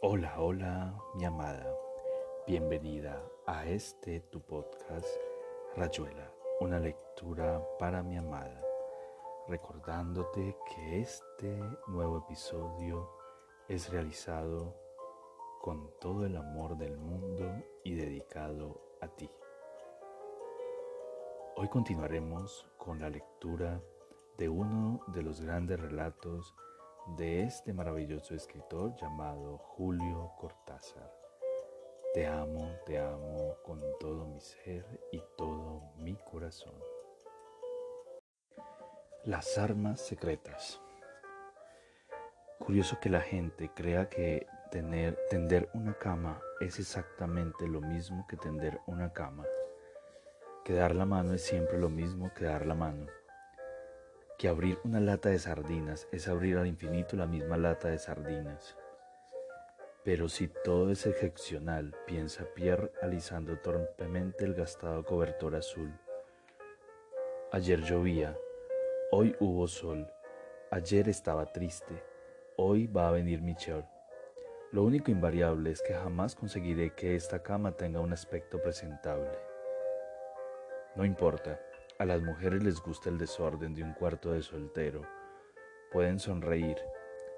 Hola, hola, mi amada. Bienvenida a este tu podcast, Rayuela, una lectura para mi amada. Recordándote que este nuevo episodio es realizado con todo el amor del mundo y dedicado a ti. Hoy continuaremos con la lectura de uno de los grandes relatos de este maravilloso escritor llamado Julio Cortázar. Te amo, te amo con todo mi ser y todo mi corazón. Las armas secretas. Curioso que la gente crea que tener, tender una cama es exactamente lo mismo que tender una cama. Que dar la mano es siempre lo mismo que dar la mano que abrir una lata de sardinas es abrir al infinito la misma lata de sardinas. Pero si todo es excepcional, piensa Pierre alisando torpemente el gastado cobertor azul. Ayer llovía, hoy hubo sol, ayer estaba triste, hoy va a venir Michel. Lo único invariable es que jamás conseguiré que esta cama tenga un aspecto presentable. No importa, a las mujeres les gusta el desorden de un cuarto de soltero. Pueden sonreír.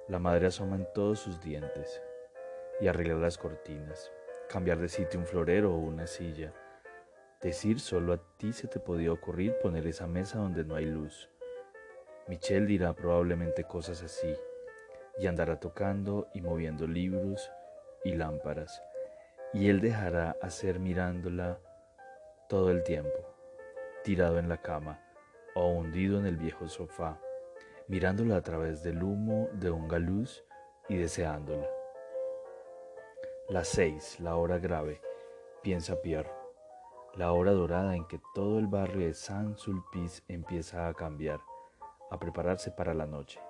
La madre asoma en todos sus dientes. Y arreglar las cortinas. Cambiar de sitio un florero o una silla. Decir solo a ti se te podía ocurrir poner esa mesa donde no hay luz. Michelle dirá probablemente cosas así. Y andará tocando y moviendo libros y lámparas. Y él dejará hacer mirándola todo el tiempo tirado en la cama o hundido en el viejo sofá, mirándola a través del humo de un galuz y deseándola. Las seis, la hora grave, piensa Pierre, la hora dorada en que todo el barrio de Saint-Sulpice empieza a cambiar, a prepararse para la noche.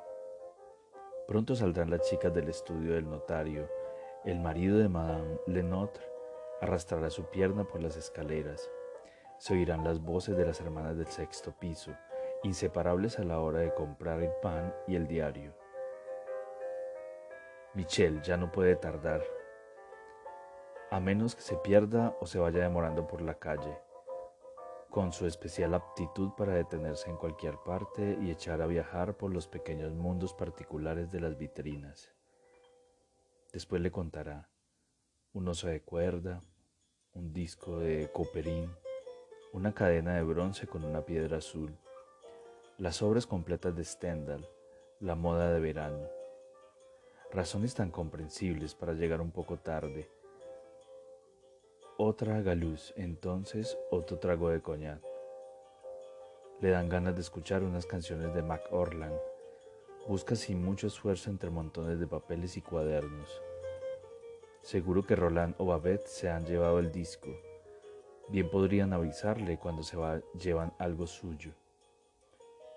Pronto saldrán las chicas del estudio del notario, el marido de Madame Lenotre arrastrará su pierna por las escaleras, se oirán las voces de las hermanas del sexto piso, inseparables a la hora de comprar el pan y el diario. Michelle ya no puede tardar, a menos que se pierda o se vaya demorando por la calle, con su especial aptitud para detenerse en cualquier parte y echar a viajar por los pequeños mundos particulares de las vitrinas. Después le contará un oso de cuerda, un disco de coperín, una cadena de bronce con una piedra azul, las obras completas de Stendhal, la moda de verano. Razones tan comprensibles para llegar un poco tarde. Otra galuz, entonces otro trago de coñac. Le dan ganas de escuchar unas canciones de Mac Orland. Busca sin mucho esfuerzo entre montones de papeles y cuadernos. Seguro que Roland o Babette se han llevado el disco Bien podrían avisarle cuando se va, llevan algo suyo.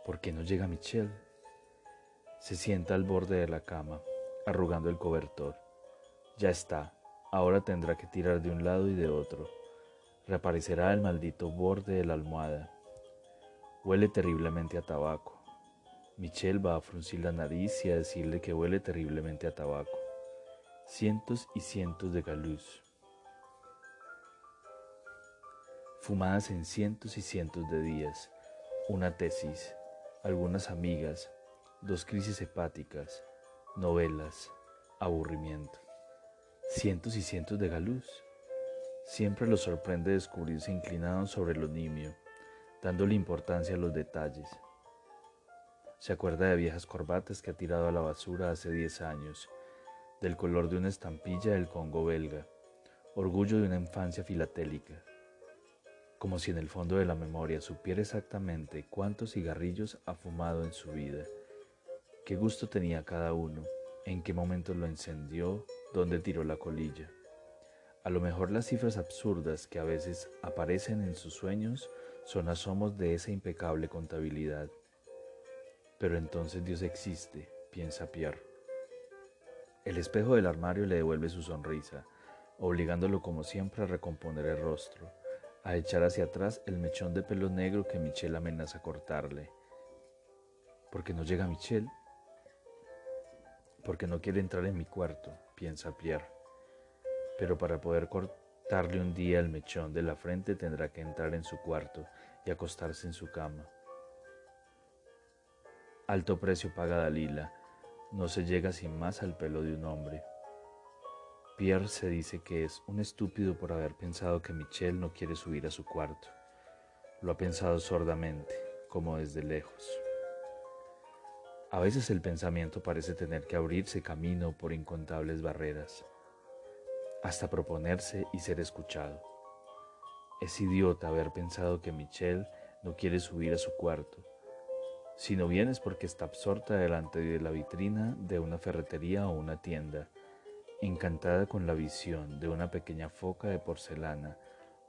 ¿Por qué no llega Michelle? Se sienta al borde de la cama, arrugando el cobertor. Ya está, ahora tendrá que tirar de un lado y de otro. Reaparecerá el maldito borde de la almohada. Huele terriblemente a tabaco. Michelle va a fruncir la nariz y a decirle que huele terriblemente a tabaco. Cientos y cientos de galús fumadas en cientos y cientos de días, una tesis, algunas amigas, dos crisis hepáticas, novelas, aburrimiento, cientos y cientos de galús. Siempre lo sorprende descubrirse inclinado sobre lo nimio, dándole importancia a los detalles. Se acuerda de viejas corbatas que ha tirado a la basura hace diez años, del color de una estampilla del Congo belga, orgullo de una infancia filatélica como si en el fondo de la memoria supiera exactamente cuántos cigarrillos ha fumado en su vida, qué gusto tenía cada uno, en qué momento lo encendió, dónde tiró la colilla. A lo mejor las cifras absurdas que a veces aparecen en sus sueños son asomos de esa impecable contabilidad. Pero entonces Dios existe, piensa Pierre. El espejo del armario le devuelve su sonrisa, obligándolo como siempre a recomponer el rostro a echar hacia atrás el mechón de pelo negro que Michelle amenaza cortarle. ¿Por qué no llega Michelle? porque no quiere entrar en mi cuarto, piensa Pierre. Pero para poder cortarle un día el mechón de la frente tendrá que entrar en su cuarto y acostarse en su cama. Alto precio paga Dalila, no se llega sin más al pelo de un hombre. Pierre se dice que es un estúpido por haber pensado que Michelle no quiere subir a su cuarto. Lo ha pensado sordamente, como desde lejos. A veces el pensamiento parece tener que abrirse camino por incontables barreras, hasta proponerse y ser escuchado. Es idiota haber pensado que Michelle no quiere subir a su cuarto, si no bien es porque está absorta delante de la vitrina de una ferretería o una tienda encantada con la visión de una pequeña foca de porcelana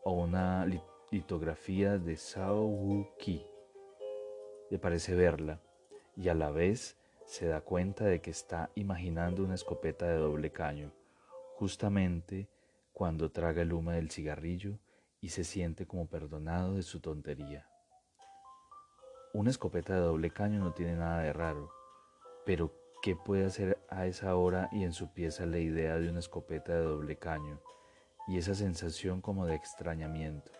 o una litografía de Sao Wu Ki. Le parece verla y a la vez se da cuenta de que está imaginando una escopeta de doble caño, justamente cuando traga el humo del cigarrillo y se siente como perdonado de su tontería. Una escopeta de doble caño no tiene nada de raro, pero ¿Qué puede hacer a esa hora y en su pieza la idea de una escopeta de doble caño y esa sensación como de extrañamiento?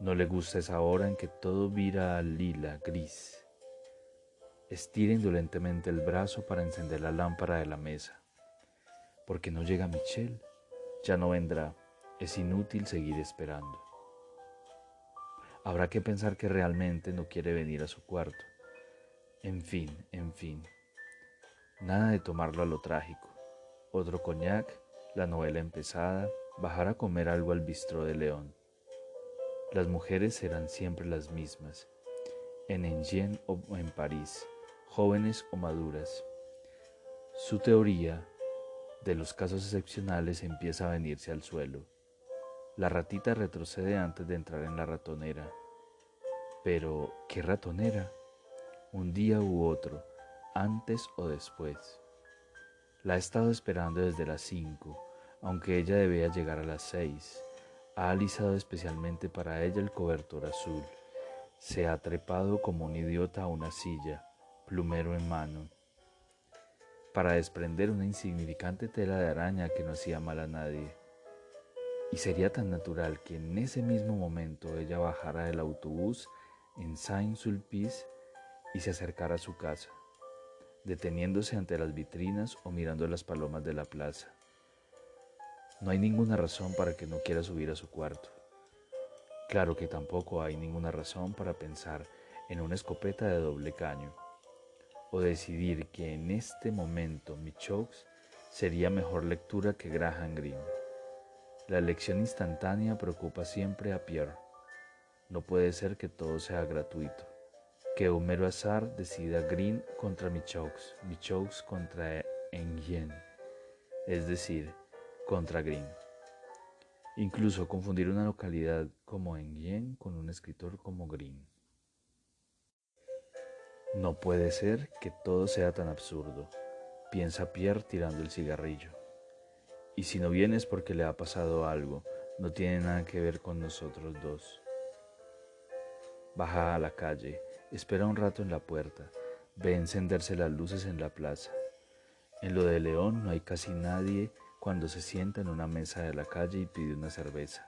No le gusta esa hora en que todo vira al lila, gris. Estira indolentemente el brazo para encender la lámpara de la mesa. Porque no llega Michelle, ya no vendrá, es inútil seguir esperando. Habrá que pensar que realmente no quiere venir a su cuarto en fin, en fin. Nada de tomarlo a lo trágico. Otro coñac, la novela empezada, bajar a comer algo al bistró de León. Las mujeres serán siempre las mismas, en Enghien o en París, jóvenes o maduras. Su teoría de los casos excepcionales empieza a venirse al suelo. La ratita retrocede antes de entrar en la ratonera. Pero, ¿qué ratonera? Un día u otro, antes o después. La ha estado esperando desde las cinco, aunque ella debía llegar a las seis. Ha alisado especialmente para ella el cobertor azul. Se ha trepado como un idiota a una silla, plumero en mano, para desprender una insignificante tela de araña que no hacía mal a nadie. Y sería tan natural que en ese mismo momento ella bajara del autobús en Saint-Sulpice y se acercara a su casa, deteniéndose ante las vitrinas o mirando las palomas de la plaza. No hay ninguna razón para que no quiera subir a su cuarto. Claro que tampoco hay ninguna razón para pensar en una escopeta de doble caño o decidir que en este momento Michaux sería mejor lectura que Graham Greene. La elección instantánea preocupa siempre a Pierre. No puede ser que todo sea gratuito que un mero azar decida Green contra Michaux, Michaux contra Engien, es decir, contra Green. Incluso confundir una localidad como Engien con un escritor como Green. No puede ser que todo sea tan absurdo, piensa Pierre tirando el cigarrillo. Y si no viene es porque le ha pasado algo, no tiene nada que ver con nosotros dos. Baja a la calle, Espera un rato en la puerta, ve encenderse las luces en la plaza. En lo de León no hay casi nadie cuando se sienta en una mesa de la calle y pide una cerveza.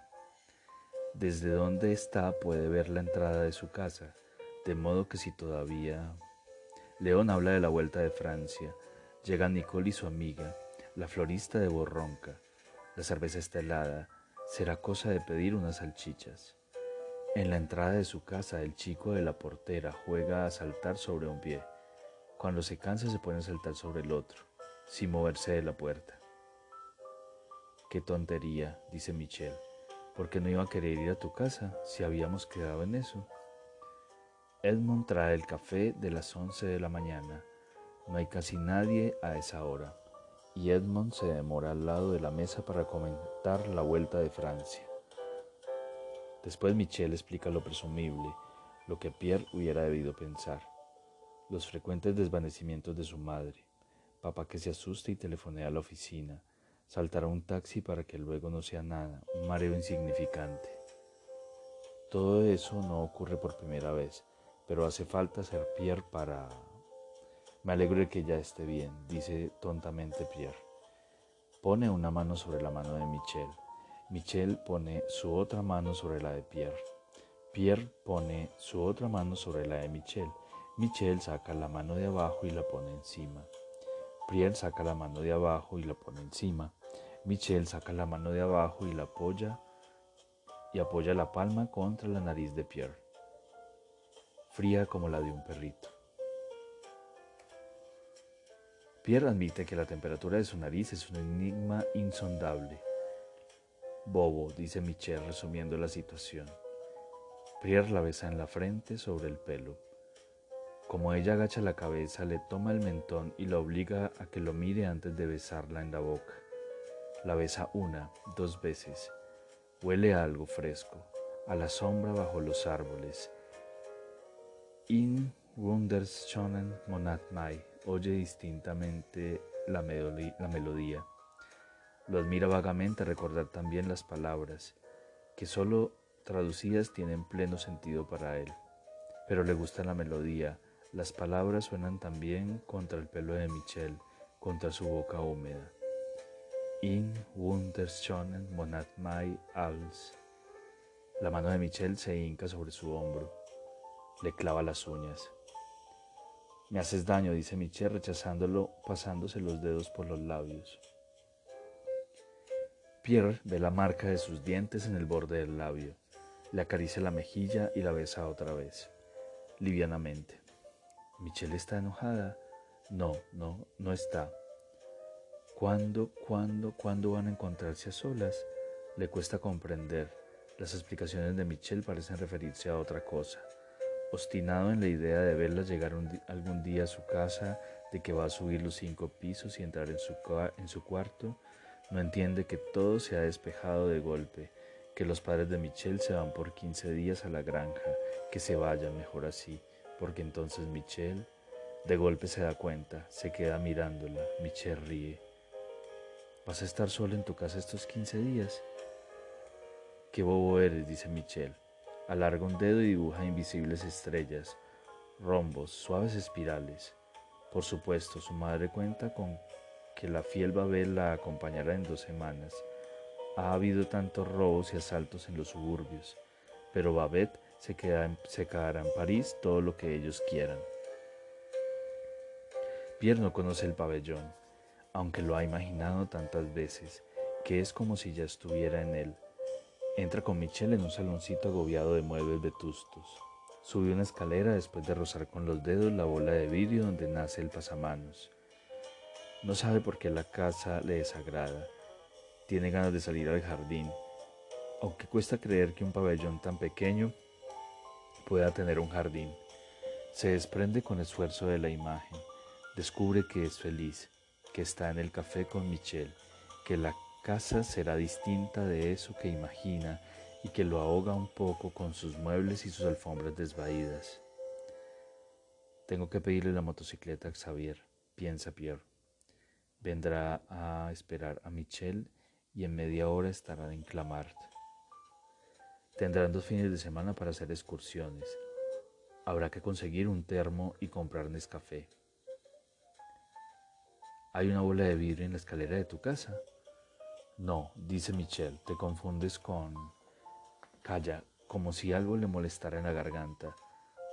Desde donde está puede ver la entrada de su casa, de modo que si todavía... León habla de la vuelta de Francia. Llega Nicole y su amiga, la florista de Borronca. La cerveza está helada. Será cosa de pedir unas salchichas. En la entrada de su casa, el chico de la portera juega a saltar sobre un pie. Cuando se cansa se pone a saltar sobre el otro, sin moverse de la puerta. Qué tontería, dice Michelle. ¿Por qué no iba a querer ir a tu casa si habíamos quedado en eso? Edmond trae el café de las 11 de la mañana. No hay casi nadie a esa hora. Y Edmond se demora al lado de la mesa para comentar la vuelta de Francia. Después Michelle explica lo presumible, lo que Pierre hubiera debido pensar, los frecuentes desvanecimientos de su madre, papá que se asusta y telefonea a la oficina, saltar un taxi para que luego no sea nada, un mareo insignificante. Todo eso no ocurre por primera vez, pero hace falta ser Pierre para... Me alegro de que ya esté bien, dice tontamente Pierre. Pone una mano sobre la mano de Michel. Michel pone su otra mano sobre la de Pierre. Pierre pone su otra mano sobre la de Michel. Michel saca la mano de abajo y la pone encima. Pierre saca la mano de abajo y la pone encima. Michel saca la mano de abajo y la apoya y apoya la palma contra la nariz de Pierre, fría como la de un perrito. Pierre admite que la temperatura de su nariz es un enigma insondable. Bobo, dice Michel resumiendo la situación. Pierre la besa en la frente sobre el pelo. Como ella agacha la cabeza, le toma el mentón y la obliga a que lo mire antes de besarla en la boca. La besa una, dos veces. Huele a algo fresco, a la sombra bajo los árboles. In wunderschönen Monat Mai oye distintamente la, melodía. Lo admira vagamente recordar también las palabras, que solo traducidas tienen pleno sentido para él. Pero le gusta la melodía, las palabras suenan también contra el pelo de Michel, contra su boca húmeda. In wunderschönen Monat Mai als. La mano de Michel se hinca sobre su hombro, le clava las uñas. Me haces daño, dice Michel, rechazándolo, pasándose los dedos por los labios. Pierre ve la marca de sus dientes en el borde del labio. Le acaricia la mejilla y la besa otra vez, livianamente. ¿Michelle está enojada? No, no, no está. ¿Cuándo, cuándo, cuándo van a encontrarse a solas? Le cuesta comprender. Las explicaciones de Michelle parecen referirse a otra cosa obstinado en la idea de verla llegar algún día a su casa, de que va a subir los cinco pisos y entrar en su, en su cuarto, no entiende que todo se ha despejado de golpe, que los padres de Michelle se van por 15 días a la granja, que se vayan mejor así, porque entonces Michelle de golpe se da cuenta, se queda mirándola, Michelle ríe. ¿Vas a estar sola en tu casa estos 15 días? Qué bobo eres, dice Michelle. Alarga un dedo y dibuja invisibles estrellas, rombos, suaves espirales. Por supuesto, su madre cuenta con que la fiel Babel la acompañará en dos semanas. Ha habido tantos robos y asaltos en los suburbios, pero Babette se, se quedará en París todo lo que ellos quieran. Pierre no conoce el pabellón, aunque lo ha imaginado tantas veces, que es como si ya estuviera en él. Entra con Michelle en un saloncito agobiado de muebles vetustos. Sube una escalera después de rozar con los dedos la bola de vidrio donde nace el pasamanos. No sabe por qué la casa le desagrada. Tiene ganas de salir al jardín, aunque cuesta creer que un pabellón tan pequeño pueda tener un jardín. Se desprende con esfuerzo de la imagen. Descubre que es feliz, que está en el café con Michelle, que la casa será distinta de eso que imagina y que lo ahoga un poco con sus muebles y sus alfombras desvaídas. Tengo que pedirle la motocicleta a Xavier, piensa Pierre. Vendrá a esperar a Michelle y en media hora estará en Clamart. Tendrán dos fines de semana para hacer excursiones. Habrá que conseguir un termo y comprar Nescafé. ¿Hay una bola de vidrio en la escalera de tu casa? No, dice Michelle, te confundes con... Calla, como si algo le molestara en la garganta.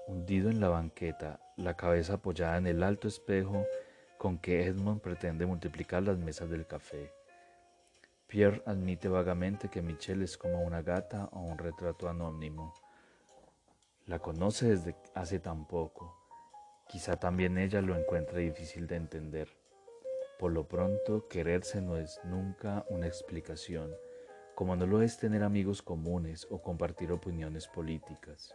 Hundido en la banqueta, la cabeza apoyada en el alto espejo con que Edmond pretende multiplicar las mesas del café. Pierre admite vagamente que Michelle es como una gata o un retrato anónimo. La conoce desde hace tan poco. Quizá también ella lo encuentre difícil de entender. Por lo pronto, quererse no es nunca una explicación, como no lo es tener amigos comunes o compartir opiniones políticas.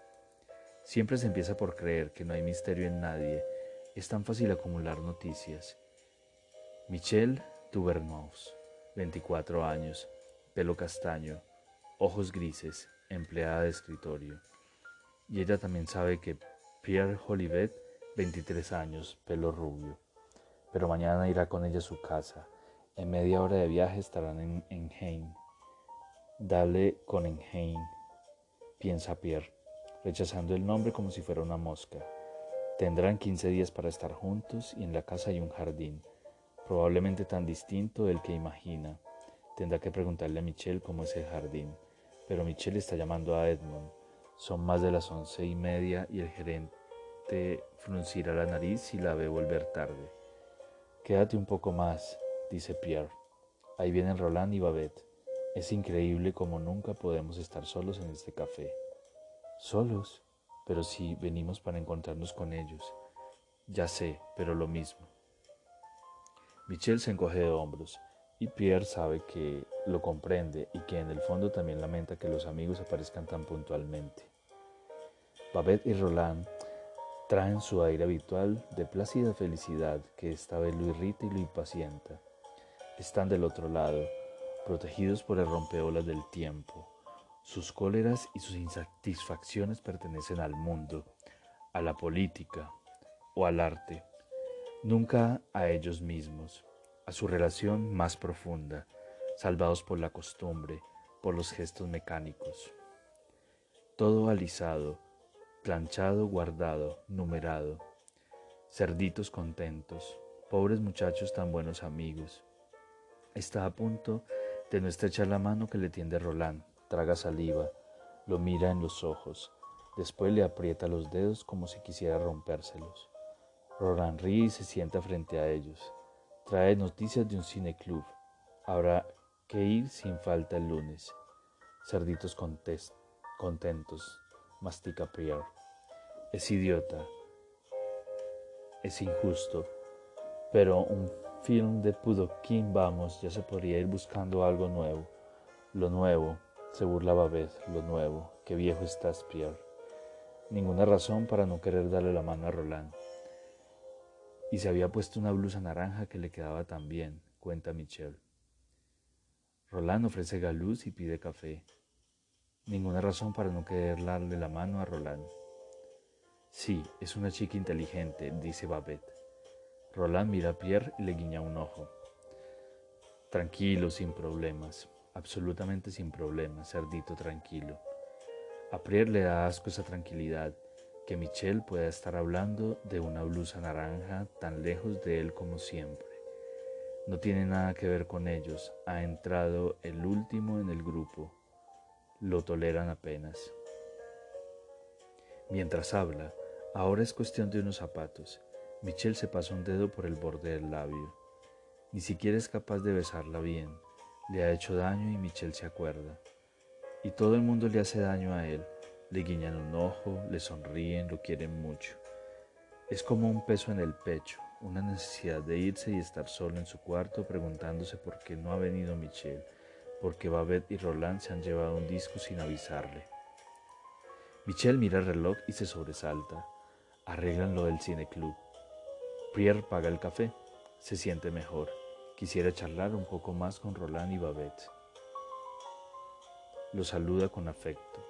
Siempre se empieza por creer que no hay misterio en nadie, es tan fácil acumular noticias. Michelle Duvernoz, 24 años, pelo castaño, ojos grises, empleada de escritorio. Y ella también sabe que Pierre Jolivet, 23 años, pelo rubio pero mañana irá con ella a su casa. En media hora de viaje estarán en Enheim. Dale con Enheim, piensa Pierre, rechazando el nombre como si fuera una mosca. Tendrán 15 días para estar juntos y en la casa hay un jardín, probablemente tan distinto del que imagina. Tendrá que preguntarle a Michelle cómo es el jardín, pero Michelle está llamando a Edmond. Son más de las once y media y el gerente fruncirá la nariz y la ve volver tarde. Quédate un poco más, dice Pierre. Ahí vienen Roland y Babette. Es increíble como nunca podemos estar solos en este café. ¿Solos? Pero si venimos para encontrarnos con ellos. Ya sé, pero lo mismo. Michel se encoge de hombros y Pierre sabe que lo comprende y que en el fondo también lamenta que los amigos aparezcan tan puntualmente. Babette y Roland traen su aire habitual de plácida felicidad que esta vez lo irrita y lo impacienta. Están del otro lado, protegidos por el rompeolas del tiempo sus cóleras y sus insatisfacciones pertenecen al mundo, a la política o al arte, nunca a ellos mismos, a su relación más profunda, salvados por la costumbre, por los gestos mecánicos. Todo alisado, planchado, guardado, numerado. Cerditos contentos, pobres muchachos tan buenos amigos. Está a punto de no estrechar la mano que le tiende Roland traga saliva, lo mira en los ojos, después le aprieta los dedos como si quisiera rompérselos. Roland ríe se sienta frente a ellos. Trae noticias de un cineclub. Habrá que ir sin falta el lunes. Cerditos contentos, mastica Pierre. Es idiota. Es injusto. Pero un film de Pudokin, vamos, ya se podría ir buscando algo nuevo. Lo nuevo, se burlaba Beth, lo nuevo, qué viejo estás, Pierre. Ninguna razón para no querer darle la mano a Roland. Y se había puesto una blusa naranja que le quedaba tan bien, cuenta Michelle. Roland ofrece galuz y pide café. Ninguna razón para no querer darle la mano a Roland. Sí, es una chica inteligente, dice Babette. Roland mira a Pierre y le guiña un ojo. Tranquilo, sin problemas absolutamente sin problemas, cerdito tranquilo. A Pierre le da asco esa tranquilidad, que Michelle pueda estar hablando de una blusa naranja tan lejos de él como siempre. No tiene nada que ver con ellos, ha entrado el último en el grupo, lo toleran apenas. Mientras habla, ahora es cuestión de unos zapatos. Michelle se pasa un dedo por el borde del labio. Ni siquiera es capaz de besarla bien le ha hecho daño y Michelle se acuerda. Y todo el mundo le hace daño a él. Le guiñan un ojo, le sonríen, lo quieren mucho. Es como un peso en el pecho, una necesidad de irse y estar solo en su cuarto preguntándose por qué no ha venido Michelle, porque Babette y Roland se han llevado un disco sin avisarle. Michelle mira el reloj y se sobresalta. Arreglan lo del cine club. Pierre paga el café. Se siente mejor. Quisiera charlar un poco más con Roland y Babette. Los saluda con afecto.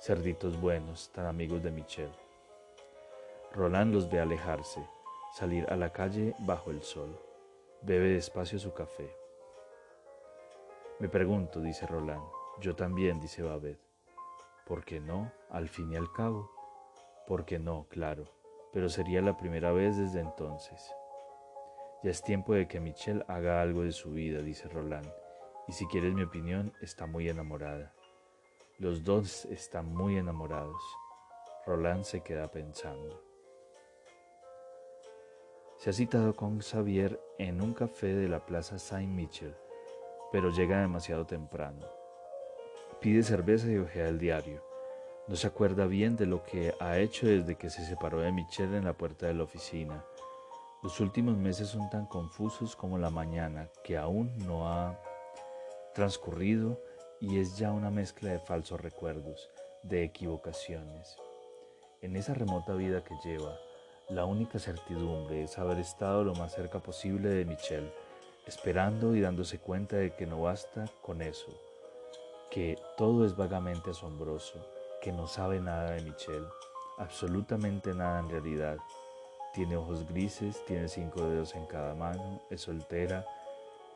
Cerditos buenos, tan amigos de Michelle. Roland los ve alejarse, salir a la calle bajo el sol. Bebe despacio su café. Me pregunto, dice Roland. Yo también, dice Babette. ¿Por qué no? Al fin y al cabo. ¿Por qué no? Claro. Pero sería la primera vez desde entonces. Ya es tiempo de que Michelle haga algo de su vida, dice Roland, y si quieres mi opinión, está muy enamorada. Los dos están muy enamorados. Roland se queda pensando. Se ha citado con Xavier en un café de la Plaza Saint-Michel, pero llega demasiado temprano. Pide cerveza y ojea el diario. No se acuerda bien de lo que ha hecho desde que se separó de Michelle en la puerta de la oficina los últimos meses son tan confusos como la mañana, que aún no ha transcurrido y es ya una mezcla de falsos recuerdos, de equivocaciones. En esa remota vida que lleva, la única certidumbre es haber estado lo más cerca posible de Michelle, esperando y dándose cuenta de que no basta con eso, que todo es vagamente asombroso, que no sabe nada de Michelle, absolutamente nada en realidad, tiene ojos grises, tiene cinco dedos en cada mano, es soltera,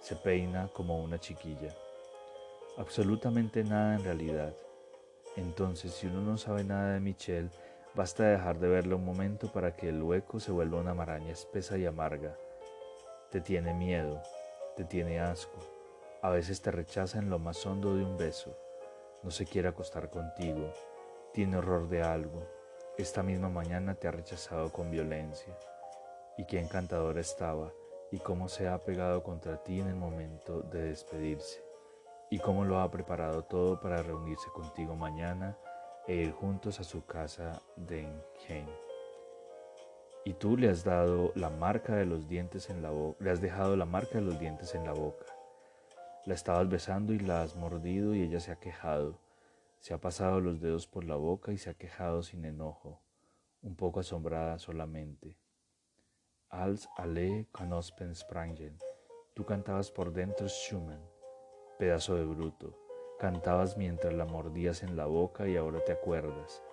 se peina como una chiquilla. Absolutamente nada en realidad. Entonces, si uno no sabe nada de Michelle, Basta dejar de verla un momento para que el hueco se vuelva una maraña espesa y amarga. Te tiene miedo, te tiene asco, a veces te rechaza en lo más hondo de un beso, no se quiere acostar contigo, tiene horror de algo, esta misma mañana te ha rechazado con violencia. Y qué encantadora estaba, y cómo se ha pegado contra ti en el momento de despedirse, y cómo lo ha preparado todo para reunirse contigo mañana e ir juntos a su casa de Enghien. Y tú le has dado la marca de los dientes en la boca, le has dejado la marca de los dientes en la boca. La estabas besando y la has mordido y ella se ha quejado. Se ha pasado los dedos por la boca y se ha quejado sin enojo, un poco asombrada solamente. Als alle Knospen sprangen. Tú cantabas por dentro Schumann, pedazo de bruto. Cantabas mientras la mordías en la boca y ahora te acuerdas.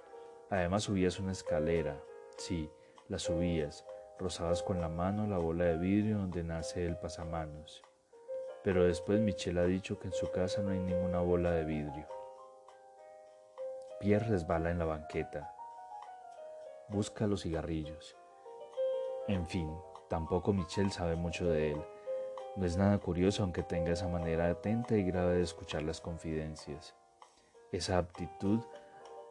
Además subías una escalera. Sí, la subías. Rozabas con la mano la bola de vidrio donde nace el pasamanos. Pero después Michelle ha dicho que en su casa no hay ninguna bola de vidrio. Pierre resbala en la banqueta. Busca los cigarrillos. En fin, tampoco Michelle sabe mucho de él. No es nada curioso aunque tenga esa manera atenta y grave de escuchar las confidencias, esa aptitud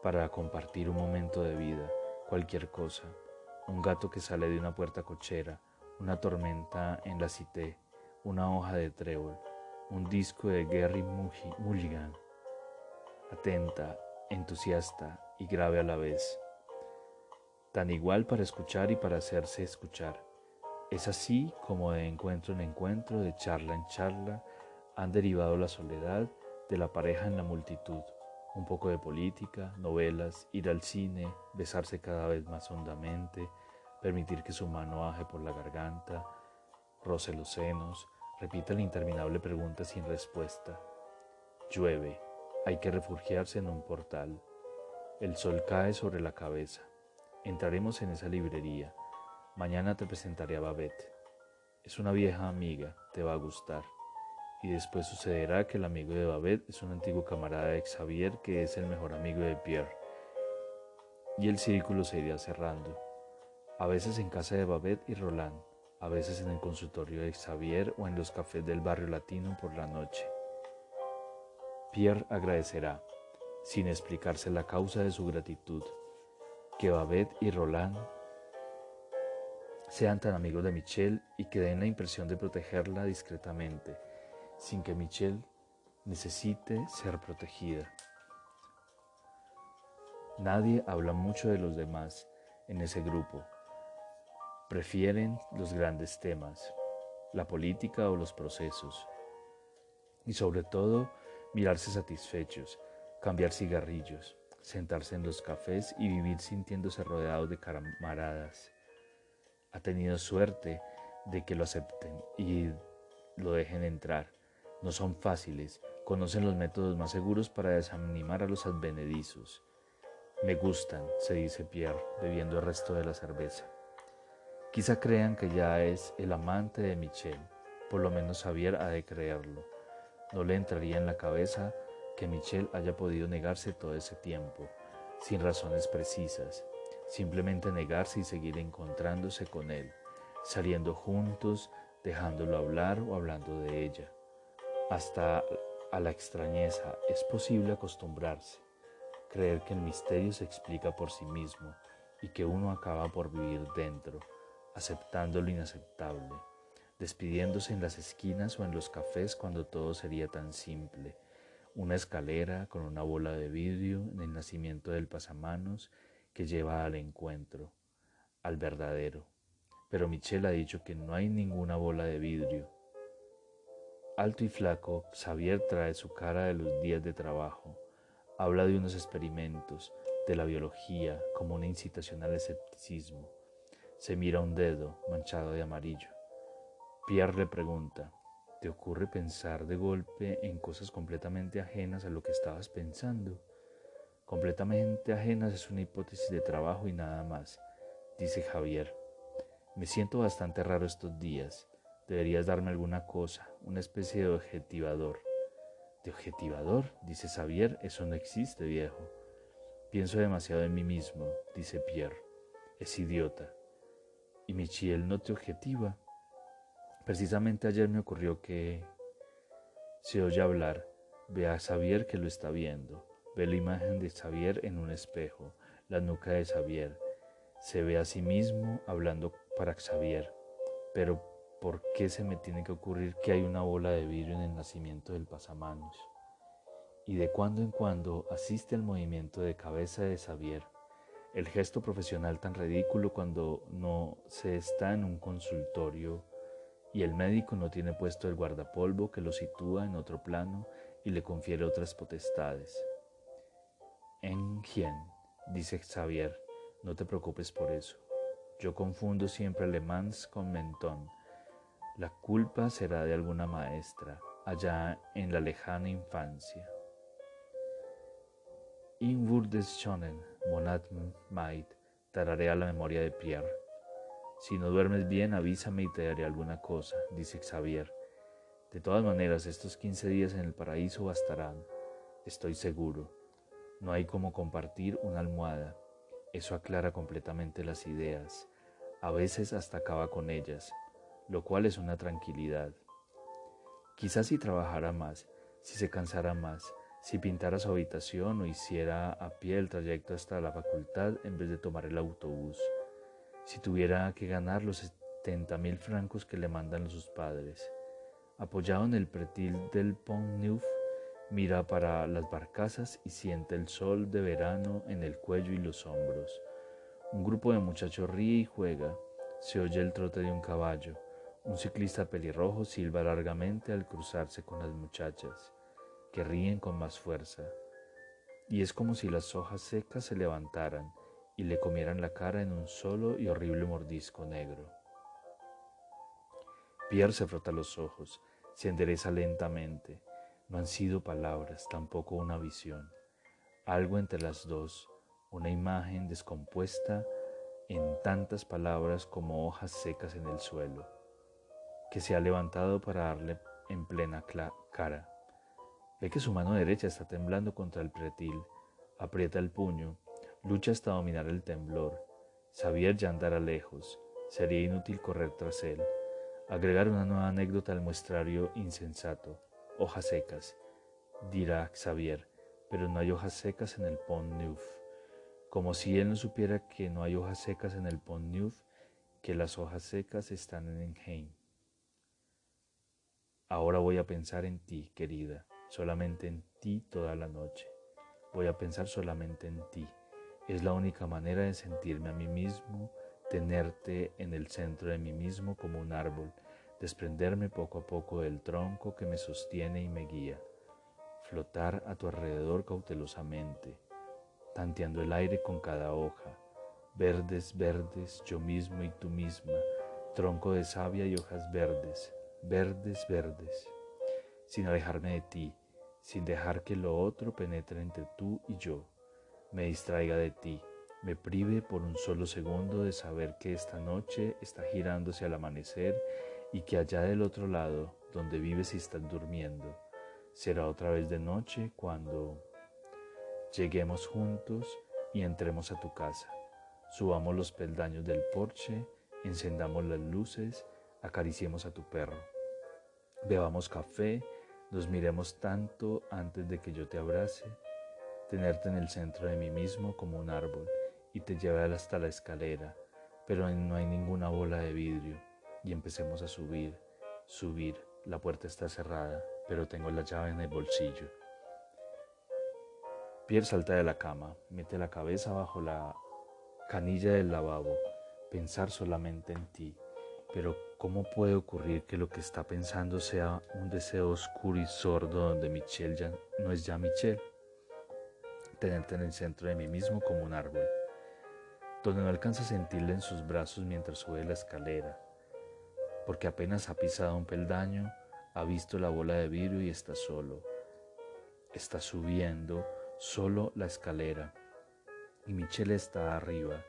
para compartir un momento de vida, cualquier cosa, un gato que sale de una puerta cochera, una tormenta en la cité, una hoja de trébol, un disco de Gary Mulligan, atenta, entusiasta y grave a la vez, tan igual para escuchar y para hacerse escuchar. Es así como de encuentro en encuentro, de charla en charla, han derivado la soledad de la pareja en la multitud, un poco de política, novelas, ir al cine, besarse cada vez más hondamente, permitir que su mano baje por la garganta, roce los senos, repita la interminable pregunta sin respuesta. Llueve, hay que refugiarse en un portal. El sol cae sobre la cabeza. Entraremos en esa librería Mañana te presentaré a Babette. Es una vieja amiga, te va a gustar. Y después sucederá que el amigo de Babette es un antiguo camarada de Xavier que es el mejor amigo de Pierre. Y el círculo se irá cerrando. A veces en casa de Babette y Roland, a veces en el consultorio de Xavier o en los cafés del barrio latino por la noche. Pierre agradecerá, sin explicarse la causa de su gratitud, que Babette y Roland sean tan amigos de Michelle y que den la impresión de protegerla discretamente, sin que Michelle necesite ser protegida. Nadie habla mucho de los demás en ese grupo. Prefieren los grandes temas, la política o los procesos. Y sobre todo, mirarse satisfechos, cambiar cigarrillos, sentarse en los cafés y vivir sintiéndose rodeados de camaradas ha tenido suerte de que lo acepten y lo dejen entrar. No son fáciles, conocen los métodos más seguros para desanimar a los advenedizos. Me gustan, se dice Pierre, bebiendo el resto de la cerveza. Quizá crean que ya es el amante de Michelle, por lo menos Javier ha de creerlo. No le entraría en la cabeza que Michelle haya podido negarse todo ese tiempo, sin razones precisas, simplemente negarse y seguir encontrándose con él, saliendo juntos, dejándolo hablar o hablando de ella. Hasta a la extrañeza es posible acostumbrarse, creer que el misterio se explica por sí mismo y que uno acaba por vivir dentro, aceptando lo inaceptable, despidiéndose en las esquinas o en los cafés cuando todo sería tan simple, una escalera con una bola de vidrio en el nacimiento del pasamanos que lleva al encuentro, al verdadero. Pero Michelle ha dicho que no hay ninguna bola de vidrio. Alto y flaco, Xavier trae su cara de los días de trabajo. Habla de unos experimentos, de la biología, como una incitación al escepticismo. Se mira un dedo manchado de amarillo. Pierre le pregunta, ¿te ocurre pensar de golpe en cosas completamente ajenas a lo que estabas pensando? completamente ajenas es una hipótesis de trabajo y nada más, dice Javier. Me siento bastante raro estos días. Deberías darme alguna cosa, una especie de objetivador. ¿De objetivador? Dice Xavier, eso no existe, viejo. Pienso demasiado en mí mismo, dice Pierre. Es idiota. ¿Y Michiel no te objetiva? Precisamente ayer me ocurrió que se oye hablar. Ve a Xavier que lo está viendo. Ve la imagen de Xavier en un espejo, la nuca de Xavier. Se ve a sí mismo hablando para Xavier. Pero ¿por qué se me tiene que ocurrir que hay una bola de vidrio en el nacimiento del pasamanos? Y de cuando en cuando asiste al movimiento de cabeza de Xavier, el gesto profesional tan ridículo cuando no se está en un consultorio y el médico no tiene puesto el guardapolvo que lo sitúa en otro plano y le confiere otras potestades. En quien, dice Xavier, no te preocupes por eso. Yo confundo siempre alemán con mentón. La culpa será de alguna maestra allá en la lejana infancia. In schonen, Monat Maid, tararea la memoria de Pierre. Si no duermes bien, avísame y te daré alguna cosa, dice Xavier. De todas maneras, estos 15 días en el paraíso bastarán, estoy seguro. No hay como compartir una almohada. Eso aclara completamente las ideas. A veces hasta acaba con ellas, lo cual es una tranquilidad. Quizás si trabajara más, si se cansara más, si pintara su habitación o hiciera a pie el trayecto hasta la facultad en vez de tomar el autobús si tuviera que ganar los 70 mil francos que le mandan sus padres. Apoyado en el pretil del Pont Neuf, mira para las barcazas y siente el sol de verano en el cuello y los hombros. Un grupo de muchachos ríe y juega, se oye el trote de un caballo. Un ciclista pelirrojo silba largamente al cruzarse con las muchachas, que ríen con más fuerza. Y es como si las hojas secas se levantaran y le comieran la cara en un solo y horrible mordisco negro. Pierre se frota los ojos, se endereza lentamente. No han sido palabras, tampoco una visión. Algo entre las dos, una imagen descompuesta en tantas palabras como hojas secas en el suelo, que se ha levantado para darle en plena cara. Ve que su mano derecha está temblando contra el pretil, aprieta el puño Lucha hasta dominar el temblor. Xavier ya andará lejos. Sería inútil correr tras él. Agregar una nueva anécdota al muestrario insensato. Hojas secas, dirá Xavier, pero no hay hojas secas en el Pont Neuf. Como si él no supiera que no hay hojas secas en el Pont Neuf, que las hojas secas están en Enheim. Ahora voy a pensar en ti, querida, solamente en ti toda la noche. Voy a pensar solamente en ti. Es la única manera de sentirme a mí mismo, tenerte en el centro de mí mismo como un árbol, desprenderme poco a poco del tronco que me sostiene y me guía, flotar a tu alrededor cautelosamente, tanteando el aire con cada hoja, verdes, verdes, yo mismo y tú misma, tronco de savia y hojas verdes, verdes, verdes, sin alejarme de ti, sin dejar que lo otro penetre entre tú y yo me distraiga de ti, me prive por un solo segundo de saber que esta noche está girándose al amanecer y que allá del otro lado, donde vives y estás durmiendo, será otra vez de noche cuando lleguemos juntos y entremos a tu casa, subamos los peldaños del porche, encendamos las luces, acariciemos a tu perro, bebamos café, nos miremos tanto antes de que yo te abrace, tenerte en el centro de mí mismo como un árbol y te llevar hasta la escalera, pero no hay ninguna bola de vidrio y empecemos a subir, subir. La puerta está cerrada, pero tengo la llave en el bolsillo. Pierre salta de la cama, mete la cabeza bajo la canilla del lavabo, pensar solamente en ti. Pero ¿cómo puede ocurrir que lo que está pensando sea un deseo oscuro y sordo donde Michelle ya no es ya Michelle? Tenerte en el centro de mí mismo como un árbol, donde no alcanza a sentirle en sus brazos mientras sube la escalera, porque apenas ha pisado un peldaño, ha visto la bola de vidrio y está solo. Está subiendo solo la escalera y Michelle está arriba,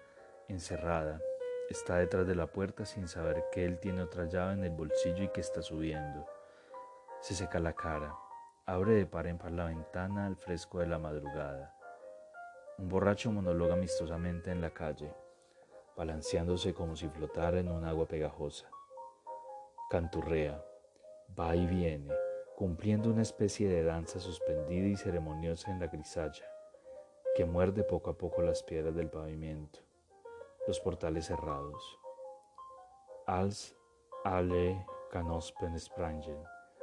encerrada, está detrás de la puerta sin saber que él tiene otra llave en el bolsillo y que está subiendo. Se seca la cara, abre de par en par la ventana al fresco de la madrugada. Un borracho monologa amistosamente en la calle, balanceándose como si flotara en un agua pegajosa. Canturrea, va y viene, cumpliendo una especie de danza suspendida y ceremoniosa en la grisalla, que muerde poco a poco las piedras del pavimento, los portales cerrados. Als alle Canospen Sprangen.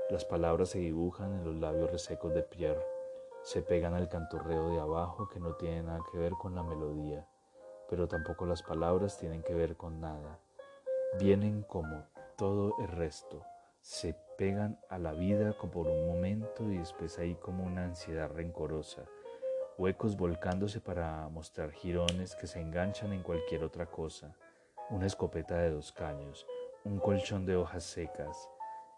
Las palabras se dibujan en los labios resecos de Pierre, se pegan al canturreo de abajo que no tiene nada que ver con la melodía, pero tampoco las palabras tienen que ver con nada. Vienen como todo el resto, se pegan a la vida por un momento y después hay como una ansiedad rencorosa, huecos volcándose para mostrar jirones que se enganchan en cualquier otra cosa, una escopeta de dos caños, un colchón de hojas secas,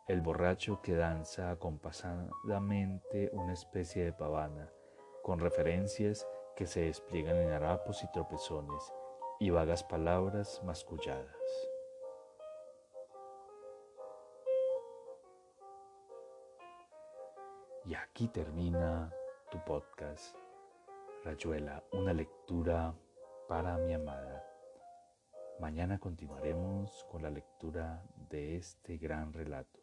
el borracho que danza acompasadamente una especie de pavana, con referencias que se despliegan en harapos y tropezones y vagas palabras masculladas. Y aquí termina tu podcast, Rayuela, una lectura para mi amada. Mañana continuaremos con la lectura de este gran relato.